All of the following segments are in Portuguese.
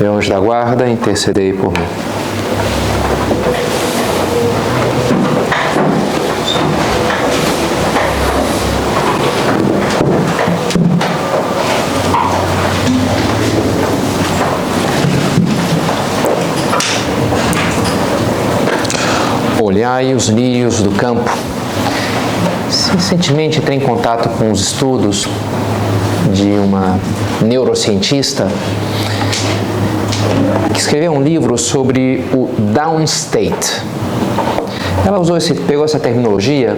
meu anjo da guarda, intercedei por mim. Olhai os lírios do campo. Recentemente entrei em contato com os estudos de uma neurocientista que escreveu um livro sobre o downstate. Ela usou esse, pegou essa terminologia,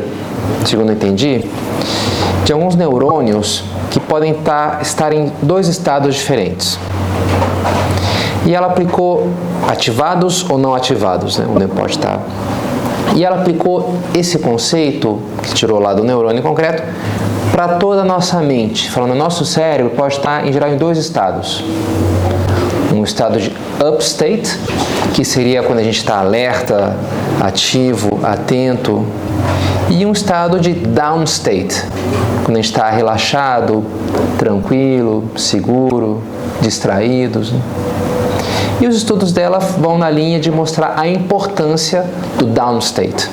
segundo eu entendi, de alguns neurônios que podem estar, estar em dois estados diferentes. E ela aplicou ativados ou não ativados, né? onde pode estar. E ela aplicou esse conceito, que tirou lá do neurônio concreto, para toda a nossa mente, falando nosso cérebro pode estar em geral em dois estados. Estado de upstate, que seria quando a gente está alerta, ativo, atento, e um estado de downstate, quando a gente está relaxado, tranquilo, seguro, distraídos. E os estudos dela vão na linha de mostrar a importância do downstate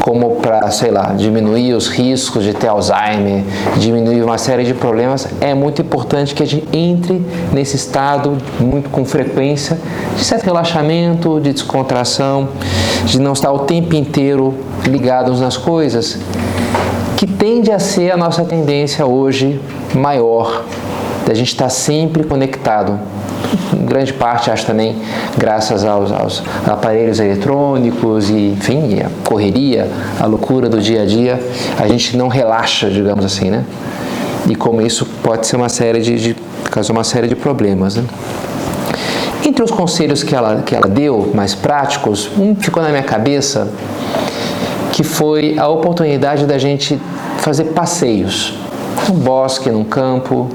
como para, sei lá, diminuir os riscos de ter Alzheimer, diminuir uma série de problemas, é muito importante que a gente entre nesse estado muito com frequência de certo relaxamento, de descontração, de não estar o tempo inteiro ligados nas coisas, que tende a ser a nossa tendência hoje maior, da gente estar sempre conectado em grande parte, acho também, graças aos, aos aparelhos eletrônicos e, enfim, a correria, a loucura do dia a dia, a gente não relaxa, digamos assim, né? E como isso pode ser uma série de, de causar uma série de problemas, né? Entre os conselhos que ela, que ela deu, mais práticos, um ficou na minha cabeça, que foi a oportunidade da gente fazer passeios num bosque, num campo,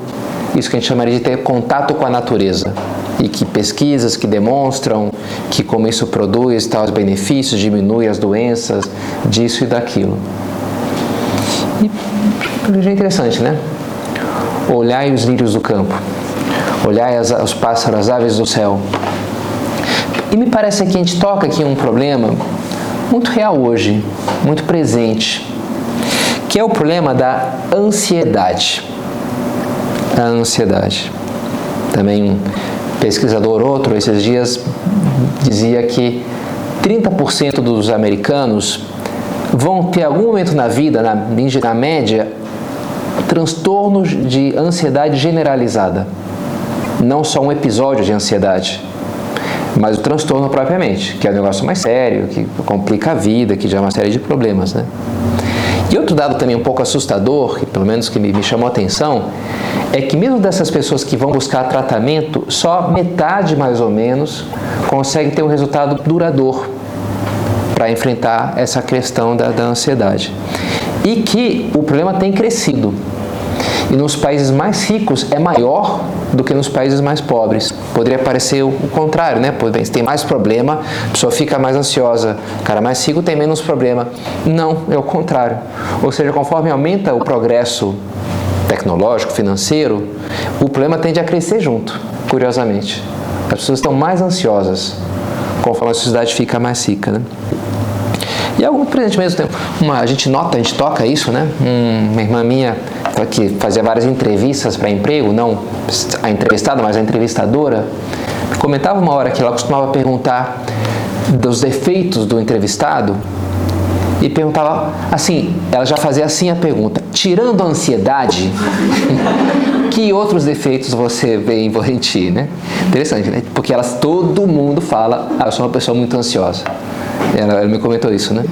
isso que a gente chamaria de ter contato com a natureza. E que pesquisas que demonstram que como isso produz tais benefícios, diminui as doenças, disso e daquilo. E é interessante, né? Olhai os lírios do campo, olhai as, os pássaros, as aves do céu. E me parece que a gente toca aqui um problema muito real hoje, muito presente, que é o problema da ansiedade a ansiedade. Também um pesquisador outro esses dias dizia que 30% dos americanos vão ter algum momento na vida, na, na média, transtornos de ansiedade generalizada. Não só um episódio de ansiedade, mas o transtorno propriamente, que é um negócio mais sério, que complica a vida, que é uma série de problemas, né? E outro dado também um pouco assustador, que pelo menos que me, chamou a atenção, é que mesmo dessas pessoas que vão buscar tratamento, só metade mais ou menos consegue ter um resultado duradouro para enfrentar essa questão da, da ansiedade. E que o problema tem crescido. E nos países mais ricos é maior do que nos países mais pobres. Poderia parecer o contrário, né? Tem mais problema, a pessoa fica mais ansiosa. O cara mais rico tem menos problema. Não, é o contrário. Ou seja, conforme aumenta o progresso tecnológico, financeiro, o problema tende a crescer junto, curiosamente. As pessoas estão mais ansiosas conforme a sociedade fica mais rica, né? E algum presente mesmo tempo, uma, a gente nota, a gente toca isso, né? Um, uma irmã minha que fazia várias entrevistas para emprego, não a entrevistada, mas a entrevistadora, comentava uma hora que ela costumava perguntar dos defeitos do entrevistado e perguntava assim, ela já fazia assim a pergunta: tirando a ansiedade, que outros defeitos você vê em ti, né? Interessante, né? Porque elas, todo mundo fala, ah, eu sou uma pessoa muito ansiosa. Ela, ela me comentou isso, né?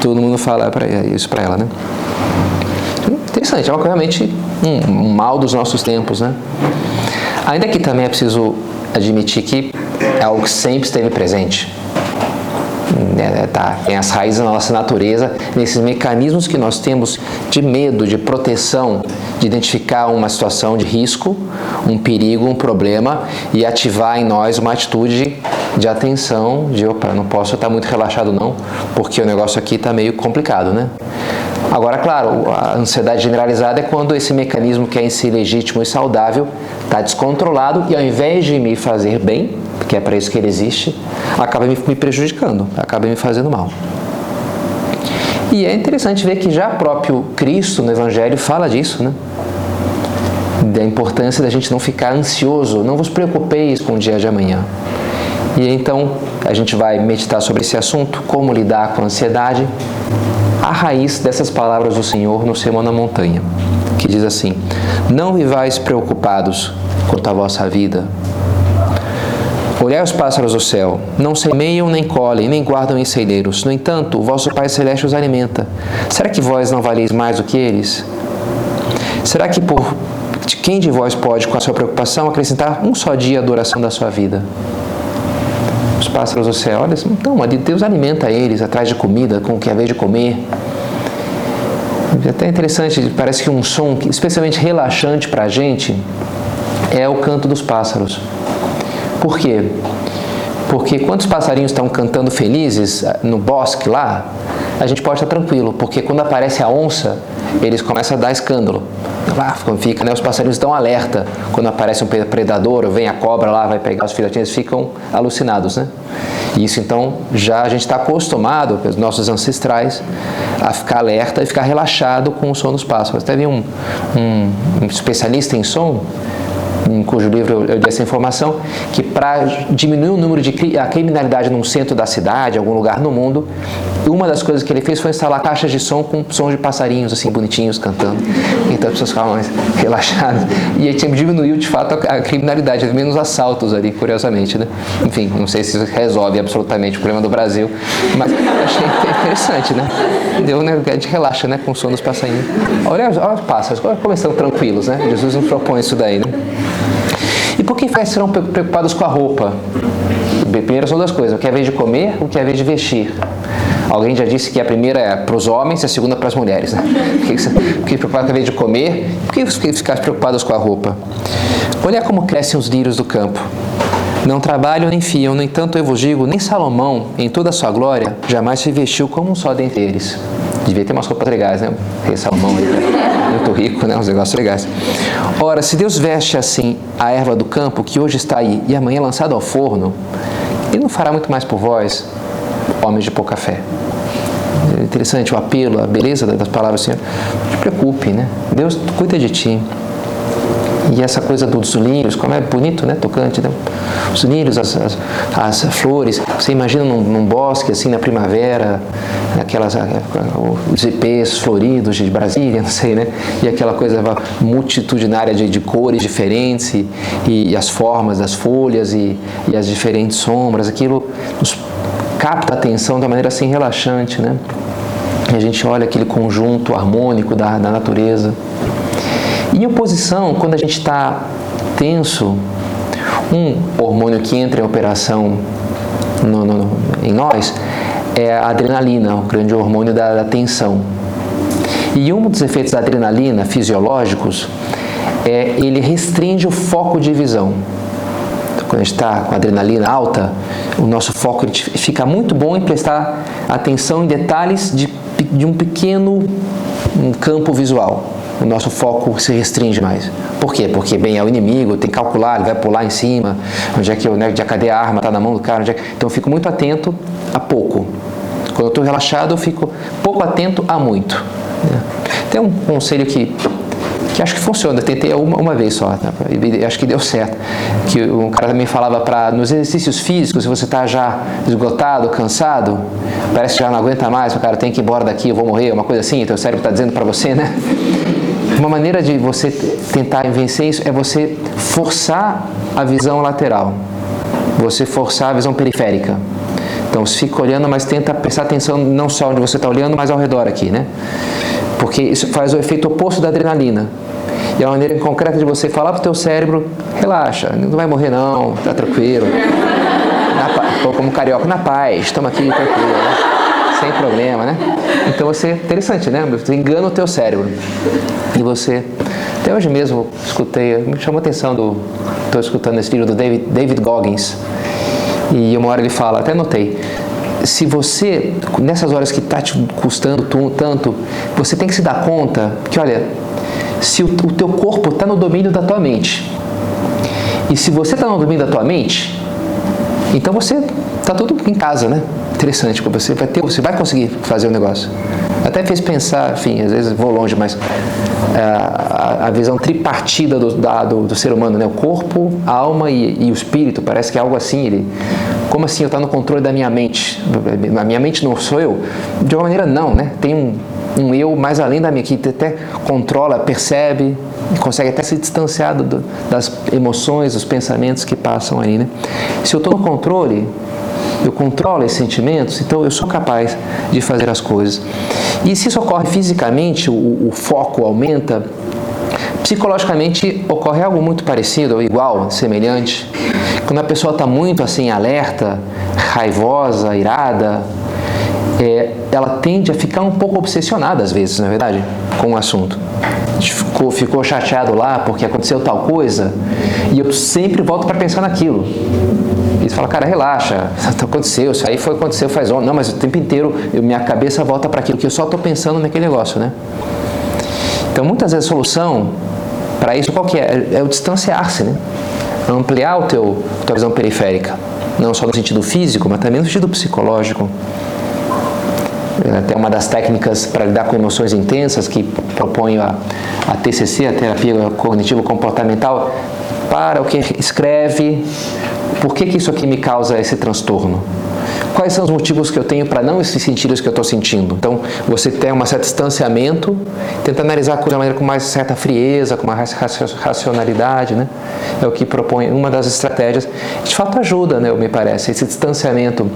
Todo mundo fala pra, isso para ela, né? Interessante, é uma, realmente um, mal dos nossos tempos, né? Ainda que também é preciso admitir que é algo que sempre esteve presente. É, tá, tem as raízes da nossa natureza, nesses mecanismos que nós temos de medo, de proteção, de identificar uma situação de risco, um perigo, um problema e ativar em nós uma atitude de atenção, de opa, não posso estar muito relaxado não, porque o negócio aqui está meio complicado, né? Agora, claro, a ansiedade generalizada é quando esse mecanismo que é em si legítimo e saudável está descontrolado e ao invés de me fazer bem, que é para isso que ele existe, acaba me prejudicando, acaba me fazendo mal. E é interessante ver que já próprio Cristo no Evangelho fala disso, né? Da importância da gente não ficar ansioso, não vos preocupeis com o dia de amanhã. E então a gente vai meditar sobre esse assunto, como lidar com a ansiedade, a raiz dessas palavras do Senhor no Sermão na Montanha, que diz assim: Não vivais preocupados quanto à vossa vida. Olhai os pássaros do céu, não semeiam, nem colhem, nem guardam em celeiros. No entanto, o vosso Pai Celeste os alimenta. Será que vós não valeis mais do que eles? Será que por quem de vós pode, com a sua preocupação, acrescentar um só dia à duração da sua vida? Os pássaros do céu. Olha, então, Deus alimenta eles atrás de comida, com o que é vez de comer. É até interessante, parece que um som especialmente relaxante para a gente é o canto dos pássaros. Por quê? Porque quando os passarinhos estão cantando felizes ah, no bosque lá, a gente pode estar tranquilo, porque quando aparece a onça, eles começam a dar escândalo. Lá fica, né? Os passarinhos estão alerta quando aparece um predador, vem a cobra lá, vai pegar os filhotinhos, ficam alucinados, né? Isso então já a gente está acostumado, pelos nossos ancestrais, a ficar alerta e ficar relaxado com o som dos pássaros. Teve um, um, um especialista em som em cujo livro eu dei essa informação, que para diminuir o número de a criminalidade num centro da cidade, algum lugar no mundo, uma das coisas que ele fez foi instalar caixas de som com sons de passarinhos assim bonitinhos cantando. Então as pessoas ficavam mais relaxadas. E aí diminuiu de fato a criminalidade, menos assaltos ali, curiosamente, né? Enfim, não sei se isso resolve absolutamente o problema do Brasil, mas achei interessante, né? Deu, né? A gente relaxa, né? Com o som dos passarinhos. Olha, olha os pássaros, como estão tranquilos, né? Jesus nos propõe isso daí, né? E por que serão preocupados com a roupa? Primeiro são duas coisas: o que é vez de comer, o que é vez de vestir. Alguém já disse que a primeira é para os homens e a segunda para as mulheres. Né? Por que preocupado com a de comer? Por que ficar preocupados com a roupa? Olha como crescem os lírios do campo. Não trabalham nem fiam, no entanto eu vos digo, nem Salomão, em toda a sua glória, jamais se vestiu como um só dentre eles. Devia ter umas roupas legais, né? Rei Salomão, muito rico, né? Uns negócios legais. Ora, se Deus veste assim a erva do campo, que hoje está aí e amanhã lançada ao forno, Ele não fará muito mais por vós, homens de pouca fé. É interessante o apelo, a beleza das palavras do Senhor. Não te preocupe, né? Deus cuida de ti. E essa coisa dos lírios, como é bonito, né? Tocante, né? Os lírios, as, as, as flores. Você imagina num, num, bosque, assim, na primavera, aquelas, os ipês floridos de Brasília, não sei, né? E aquela coisa multitudinária de, de cores diferentes e, e, as formas das folhas e, e as diferentes sombras. Aquilo nos capta a atenção uma maneira assim relaxante, né? E a gente olha aquele conjunto harmônico da, da natureza. Em oposição, quando a gente está tenso, um hormônio que entra em operação no, no, em nós é a adrenalina, o grande hormônio da, da tensão. E um dos efeitos da adrenalina fisiológicos é ele restringe o foco de visão. Quando a gente está com adrenalina alta, o nosso foco fica muito bom em prestar atenção em detalhes de, de um pequeno um campo visual o nosso foco se restringe mais. Por quê? Porque, bem, é o inimigo, tem que calcular, ele vai pular em cima, onde é que, né, onde é, cadê a arma, está na mão do cara, é que... então eu fico muito atento a pouco. Quando eu estou relaxado, eu fico pouco atento a muito. Né? Tem um conselho que que acho que funciona. Tentei uma, uma vez só, né? e acho que deu certo. Que um cara também falava para nos exercícios físicos, se você está já esgotado, cansado, parece que já não aguenta mais, o cara tem que ir embora daqui, eu vou morrer, uma coisa assim, então o cérebro está dizendo para você, né? Uma maneira de você tentar vencer isso é você forçar a visão lateral, você forçar a visão periférica. Então, você fica olhando, mas tenta prestar atenção não só onde você está olhando, mas ao redor aqui, né? Porque isso faz o efeito oposto da adrenalina. E é uma maneira concreta de você falar para o teu cérebro, relaxa, não vai morrer não, tá tranquilo. Na, como carioca, na paz, estamos aqui tranquilo, né? sem problema, né? Então você, interessante, né? Você engana o teu cérebro. E você, até hoje mesmo, escutei, me chamou a atenção do, estou escutando esse livro do David, David Goggins, e uma hora ele fala, até notei, se você, nessas horas que está te custando tanto, você tem que se dar conta que, olha, se o, teu corpo está no domínio da tua mente, e se você está no domínio da tua mente, então você está tudo em casa, né? Interessante, você vai ter, você vai conseguir fazer o negócio. Até fez pensar, enfim, às vezes vou longe, mas é, a, a, visão tripartida do, da, do, do, ser humano, né? O corpo, a alma e, e, o espírito, parece que é algo assim. Ele, como assim eu estou no controle da minha mente? A minha mente não sou eu? De uma maneira não, né? Tem um, um eu mais além da minha que até controla, percebe, consegue até se distanciar do, das emoções, dos pensamentos que passam aí, né? Se eu estou no controle, eu controlo esses sentimentos, então eu sou capaz de fazer as coisas. E se isso ocorre fisicamente, o, o foco aumenta, psicologicamente ocorre algo muito parecido, ou igual, semelhante. Quando a pessoa está muito assim alerta, raivosa, irada, é, ela tende a ficar um pouco obsessionada às vezes, na é verdade, com o assunto. Ficou, ficou chateado lá porque aconteceu tal coisa e eu sempre volto para pensar naquilo. E você fala, cara, relaxa, aconteceu, isso aí foi aconteceu faz. Não, mas o tempo inteiro eu, minha cabeça volta para aquilo que eu só estou pensando naquele negócio, né? Então, muitas vezes a solução para isso qual que é? É o distanciar-se, né? Ampliar o teu, tua visão periférica, não só no sentido físico, mas também no sentido psicológico. Até uma das técnicas para lidar com emoções intensas que proponho a, a TCC, a terapia cognitivo comportamental, para o que escreve, por que, que isso aqui me causa esse transtorno? Quais são os motivos que eu tenho para não sentir isso que eu estou sentindo? Então, você tem um certo distanciamento, tenta analisar a coisa de maneira com mais certa frieza, com mais racionalidade, né? É o que propõe uma das estratégias. De fato, ajuda, né, me parece, esse distanciamento.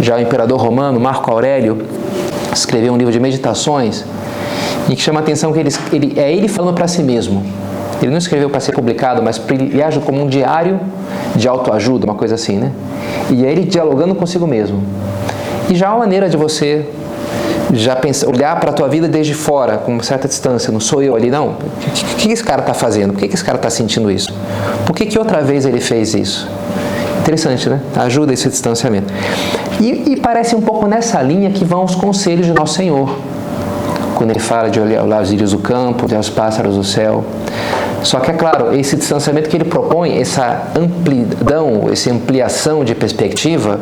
Já o imperador romano, Marco Aurélio, escreveu um livro de meditações em que chama a atenção que ele, ele é ele falando para si mesmo. Ele não escreveu para ser publicado, mas ele age como um diário de autoajuda, uma coisa assim, né? E é ele dialogando consigo mesmo. E já é uma maneira de você já pensar, olhar para a tua vida desde fora, com uma certa distância, não sou eu ali, não. O que, que esse cara está fazendo? Por que, que esse cara está sentindo isso? Por que, que outra vez ele fez isso? Interessante, né? Ajuda esse distanciamento. E, e parece um pouco nessa linha que vão os conselhos de Nosso Senhor. Quando ele fala de olhar os íris do campo, olhar os pássaros do céu. Só que é claro, esse distanciamento que ele propõe, essa amplidão, essa ampliação de perspectiva,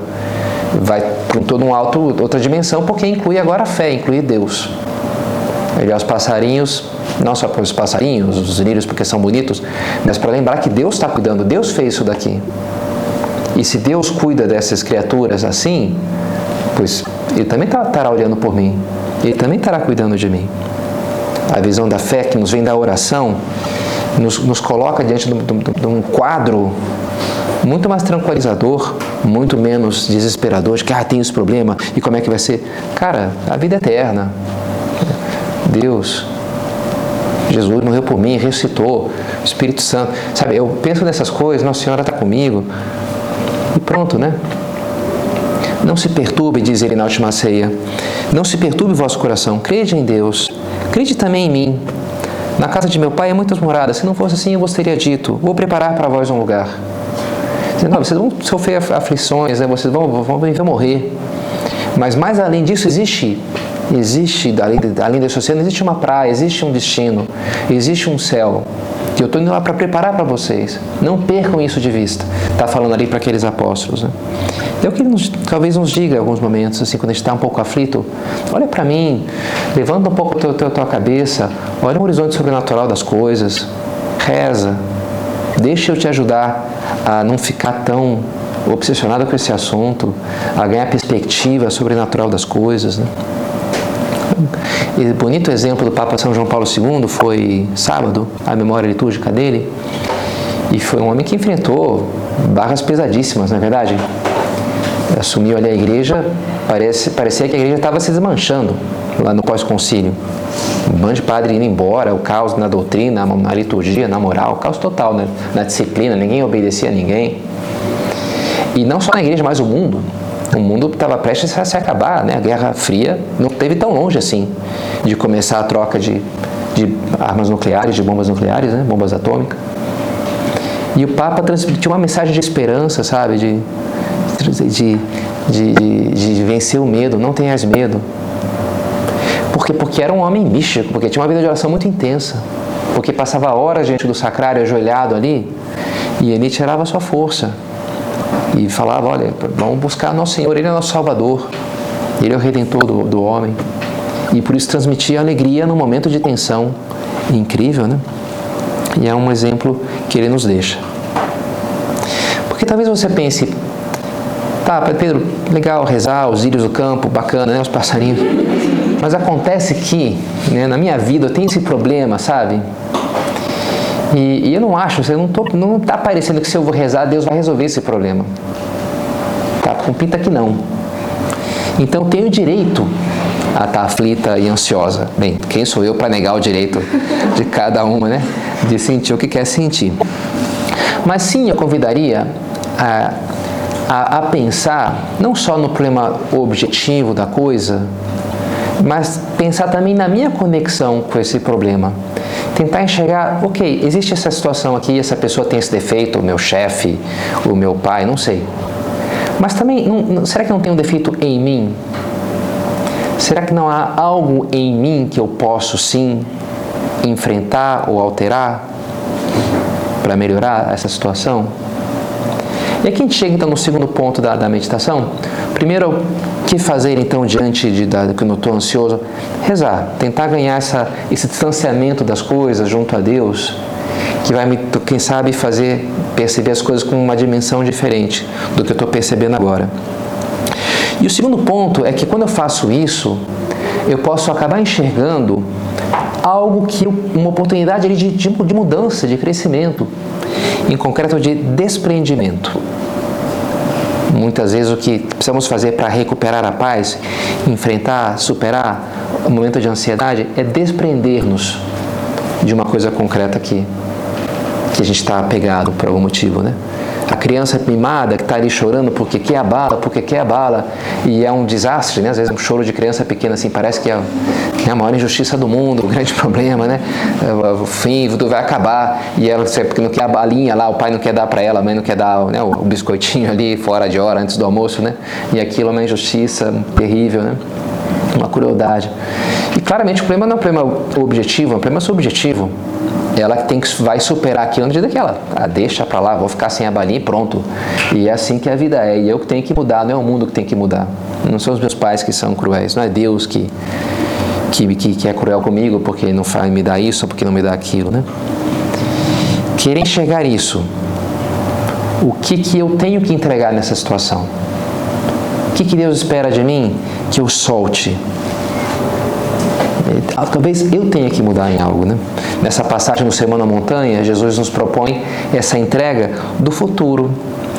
vai para todo um alto, outra dimensão, porque inclui agora a fé, inclui Deus. Olhar os passarinhos, não só para os passarinhos, os lírios porque são bonitos, mas para lembrar que Deus está cuidando, Deus fez isso daqui. E se Deus cuida dessas criaturas assim, pois Ele também tá, estará olhando por mim, Ele também estará cuidando de mim. A visão da fé que nos vem da oração nos, nos coloca diante de, de, de um quadro muito mais tranquilizador, muito menos desesperador, de que ah, tem esse problema e como é que vai ser. Cara, a vida é eterna. Deus, Jesus morreu por mim, ressuscitou, Espírito Santo. Sabe, eu penso nessas coisas, Nossa Senhora está comigo. E pronto, né? Não se perturbe, diz ele na última ceia. Não se perturbe o vosso coração. Crede em Deus. Crede também em mim. Na casa de meu pai há muitas moradas. Se não fosse assim, eu vos teria dito: Vou preparar para vós um lugar. Não, vocês vão sofrer aflições, né? vocês vão, vão, vão morrer. Mas mais além disso, existe, existe além, além desse oceano, existe uma praia, existe um destino, existe um céu. Eu estou indo lá para preparar para vocês. Não percam isso de vista. Está falando ali para aqueles apóstolos. Né? É o que ele nos, talvez nos diga em alguns momentos, assim, quando a gente está um pouco aflito. Olha para mim, levanta um pouco a tua cabeça, olha o horizonte sobrenatural das coisas, reza, deixa eu te ajudar a não ficar tão obsessionado com esse assunto, a ganhar perspectiva sobrenatural das coisas. Né? E bonito exemplo do Papa São João Paulo II foi sábado, a memória litúrgica dele, e foi um homem que enfrentou barras pesadíssimas, não é verdade? assumiu ali a igreja, parece, parecia que a igreja estava se desmanchando lá no pós-concílio. Um bando de padre indo embora, o caos na doutrina, na liturgia, na moral, caos total, né? na disciplina, ninguém obedecia a ninguém. E não só na igreja, mas o mundo. O mundo estava prestes a se acabar, né? A Guerra Fria não teve tão longe assim de começar a troca de, de armas nucleares, de bombas nucleares, né? Bombas atômicas. E o Papa transmitiu uma mensagem de esperança, sabe? De, de, de, de, de vencer o medo. Não tenhas medo. Por quê? Porque era um homem místico, porque tinha uma vida de oração muito intensa. Porque passava horas diante do sacrário, ajoelhado ali, e ele tirava sua força e falava: Olha, vamos buscar nosso Senhor, Ele é nosso Salvador, Ele é o Redentor do, do homem. E por isso transmitia alegria no momento de tensão. Incrível, né? E é um exemplo que ele nos deixa. Porque talvez você pense, tá, Pedro, legal rezar, os írios do campo, bacana, né? Os passarinhos. Mas acontece que, né, na minha vida, eu tenho esse problema, sabe? E, e eu não acho, você não, tô, não tá parecendo que se eu vou rezar, Deus vai resolver esse problema. Tá? Com pinta que não. Então eu tenho direito a estar tá aflita e ansiosa. Bem, quem sou eu para negar o direito de cada uma, né? De sentir o que quer sentir. Mas sim, eu convidaria a, a, a pensar não só no problema objetivo da coisa, mas pensar também na minha conexão com esse problema tentar enxergar, ok, existe essa situação aqui, essa pessoa tem esse defeito, o meu chefe, o meu pai, não sei. Mas também, não, será que não tem um defeito em mim? Será que não há algo em mim que eu posso sim enfrentar ou alterar para melhorar essa situação? E aqui a gente chega então no segundo ponto da, da meditação. Primeiro, que fazer então diante de da, que eu estou ansioso? Rezar, tentar ganhar essa, esse distanciamento das coisas junto a Deus, que vai me, quem sabe, fazer perceber as coisas com uma dimensão diferente do que eu estou percebendo agora. E o segundo ponto é que quando eu faço isso, eu posso acabar enxergando algo que uma oportunidade de, de, de mudança, de crescimento, em concreto de desprendimento. Muitas vezes o que precisamos fazer para recuperar a paz, enfrentar, superar o momento de ansiedade é desprender-nos de uma coisa concreta que, que a gente está apegado por algum motivo, né? a criança mimada que está ali chorando porque quer a bala, porque quer a bala, e é um desastre, né? Às vezes um choro de criança pequena assim parece que é, é a maior injustiça do mundo, o grande problema, né? O fim, tudo vai acabar, e ela porque não quer a balinha lá, o pai não quer dar para ela, a mãe não quer dar né, o biscoitinho ali fora de hora, antes do almoço, né? E aquilo é uma injustiça terrível, né? Uma crueldade. E claramente o problema não é um problema objetivo, é um problema subjetivo ela tem que vai superar aquilo na medida que ela ah, deixa para lá, vou ficar sem a balinha e pronto. E é assim que a vida é. E eu que tenho que mudar, não é o mundo que tem que mudar. Não são os meus pais que são cruéis, não é Deus que que, que, que é cruel comigo porque não faz me dar isso porque não me dá aquilo, né? Querer enxergar isso. O que, que eu tenho que entregar nessa situação? O que, que Deus espera de mim? Que eu solte. Talvez eu tenha que mudar em algo, né? Nessa passagem do Sermão na Montanha, Jesus nos propõe essa entrega do futuro.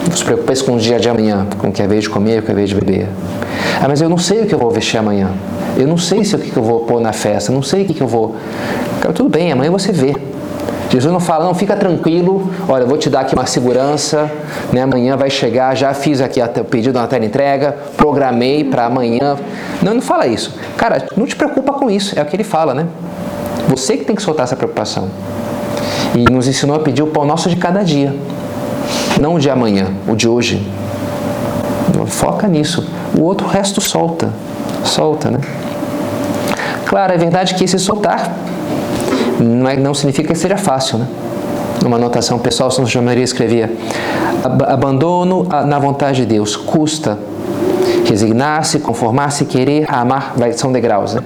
Não se preocupe com o dia de amanhã, com o que é vez de comer, o que é vez de beber. Ah, mas eu não sei o que eu vou vestir amanhã. Eu não sei se o que eu vou pôr na festa. Não sei o que eu vou. Cara, tudo bem, amanhã você vê. Jesus não fala, não, fica tranquilo, olha, vou te dar aqui uma segurança, né? amanhã vai chegar, já fiz aqui o pedido na tela entrega, programei para amanhã. Não, não fala isso. Cara, não te preocupa com isso, é o que ele fala, né? Você que tem que soltar essa preocupação. E nos ensinou a pedir o pão nosso de cada dia. Não o de amanhã, o de hoje. Foca nisso. O outro resto solta. Solta, né? Claro, é verdade que esse soltar não, é, não significa que seja fácil, né? Numa anotação pessoal, São João Maria escrevia: abandono na vontade de Deus custa Resignar-se, conformar-se, querer, amar, vai, são degraus, né?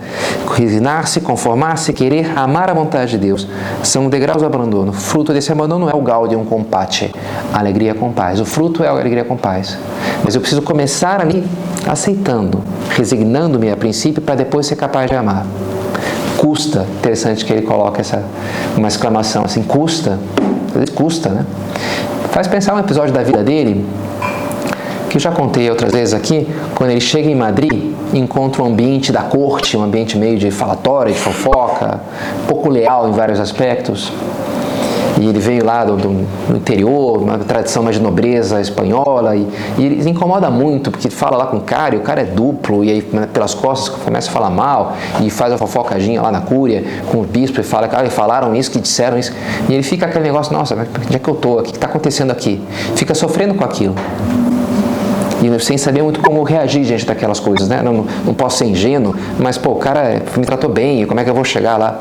Resignar-se, conformar-se, querer, amar a vontade de Deus. São degraus do abandono. fruto desse abandono é o gaudium compate, alegria com paz. O fruto é a alegria com paz. Mas eu preciso começar ali aceitando, resignando-me a princípio para depois ser capaz de amar. Custa, interessante que ele coloca essa uma exclamação assim, custa, custa, né? Faz pensar um episódio da vida dele que eu já contei outras vezes aqui, quando ele chega em Madrid, encontra um ambiente da corte, um ambiente meio de falatória, de fofoca, pouco leal em vários aspectos e ele veio lá do, do, interior, uma tradição mais de nobreza espanhola, e, e, ele incomoda muito, porque fala lá com o cara, e o cara é duplo, e aí né, pelas costas começa a falar mal, e faz a fofocadinha lá na cúria com o bispo, e fala, cara, falaram isso, que disseram isso, e ele fica aquele negócio, nossa, onde é que eu tô? O que está acontecendo aqui? Fica sofrendo com aquilo e sem saber muito como reagir diante daquelas coisas, né? Não, não posso ser ingênuo, mas pô, o cara me tratou bem, como é que eu vou chegar lá?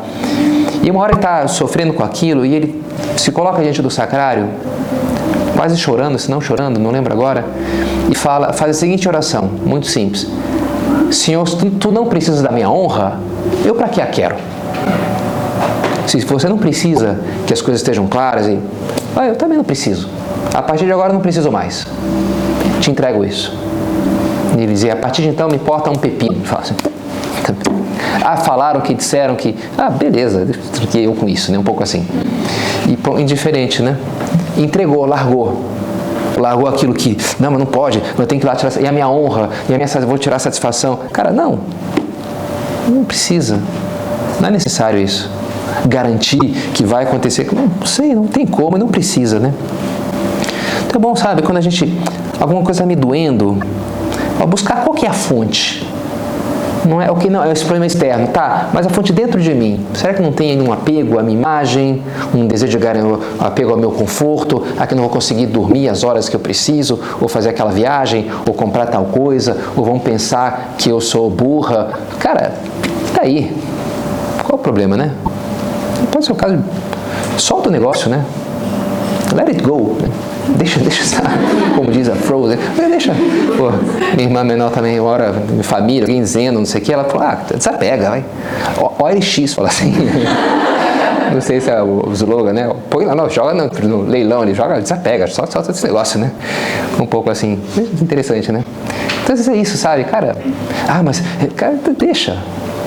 E uma hora ele está sofrendo com aquilo e ele se coloca diante do sacrário, quase chorando, se não chorando, não lembro agora, e fala, faz a seguinte oração, muito simples: Senhor, tu, tu não precisas da minha honra, eu para que a quero? Se você não precisa que as coisas estejam claras, e, ah, eu também não preciso. A partir de agora não preciso mais. Te entrego isso. E ele dizia, a partir de então me importa um pepino. Assim, ah, falaram que disseram que. Ah, beleza, fiquei eu com isso, né? Um pouco assim. E indiferente, né? Entregou, largou. Largou aquilo que, não, mas não pode, eu tenho que ir lá tirar. E a minha honra, e a minha vou tirar satisfação. Cara, não. Não precisa. Não é necessário isso. Garantir que vai acontecer. Não sei, não tem como, não precisa, né? Então é bom, sabe, quando a gente. Alguma coisa me doendo, buscar qual que é a fonte não é o que não é esse problema externo, tá? Mas a fonte dentro de mim, será que não tem um apego à minha imagem, um desejo de um apego ao meu conforto, a que não vou conseguir dormir as horas que eu preciso, ou fazer aquela viagem, ou comprar tal coisa, ou vão pensar que eu sou burra? Cara, tá aí. Qual o problema, né? Pode ser o caso. Solta o negócio, né? Let it go. Né? Deixa, deixa estar, como diz a Frozen, deixa, pô, minha irmã menor também, ora, minha família, alguém dizendo, não sei o que, ela falou, ah, desapega, vai. OLX, fala assim. não sei se é o slogan, né? Põe lá, não, joga no, no leilão, ele joga, desapega, só solta esse negócio, né? Um pouco assim, interessante, né? Então é isso, sabe, cara? Ah, mas, cara, deixa,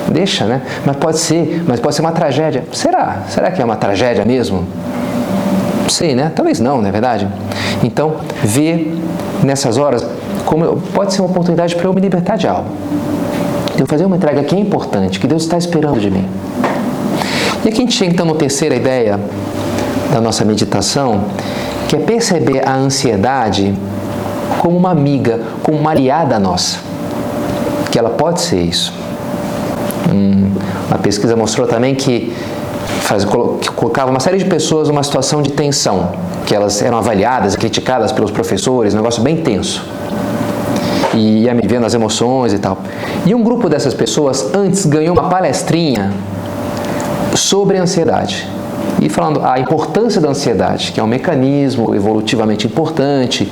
deixa, né? Mas pode ser, mas pode ser uma tragédia. Será? Será que é uma tragédia mesmo? Não sei, né? Talvez não, não é verdade? Então, ver nessas horas como pode ser uma oportunidade para eu me libertar de algo. Eu fazer uma entrega que é importante, que Deus está esperando de mim. E aqui a gente chega então na terceira ideia da nossa meditação, que é perceber a ansiedade como uma amiga, como uma aliada nossa. Que ela pode ser isso. Hum, uma pesquisa mostrou também que faz, colocava uma série de pessoas numa situação de tensão, que elas eram avaliadas e criticadas pelos professores, um negócio bem tenso. E ia me vendo as emoções e tal. E um grupo dessas pessoas antes ganhou uma palestrinha sobre ansiedade. E falando a importância da ansiedade, que é um mecanismo evolutivamente importante,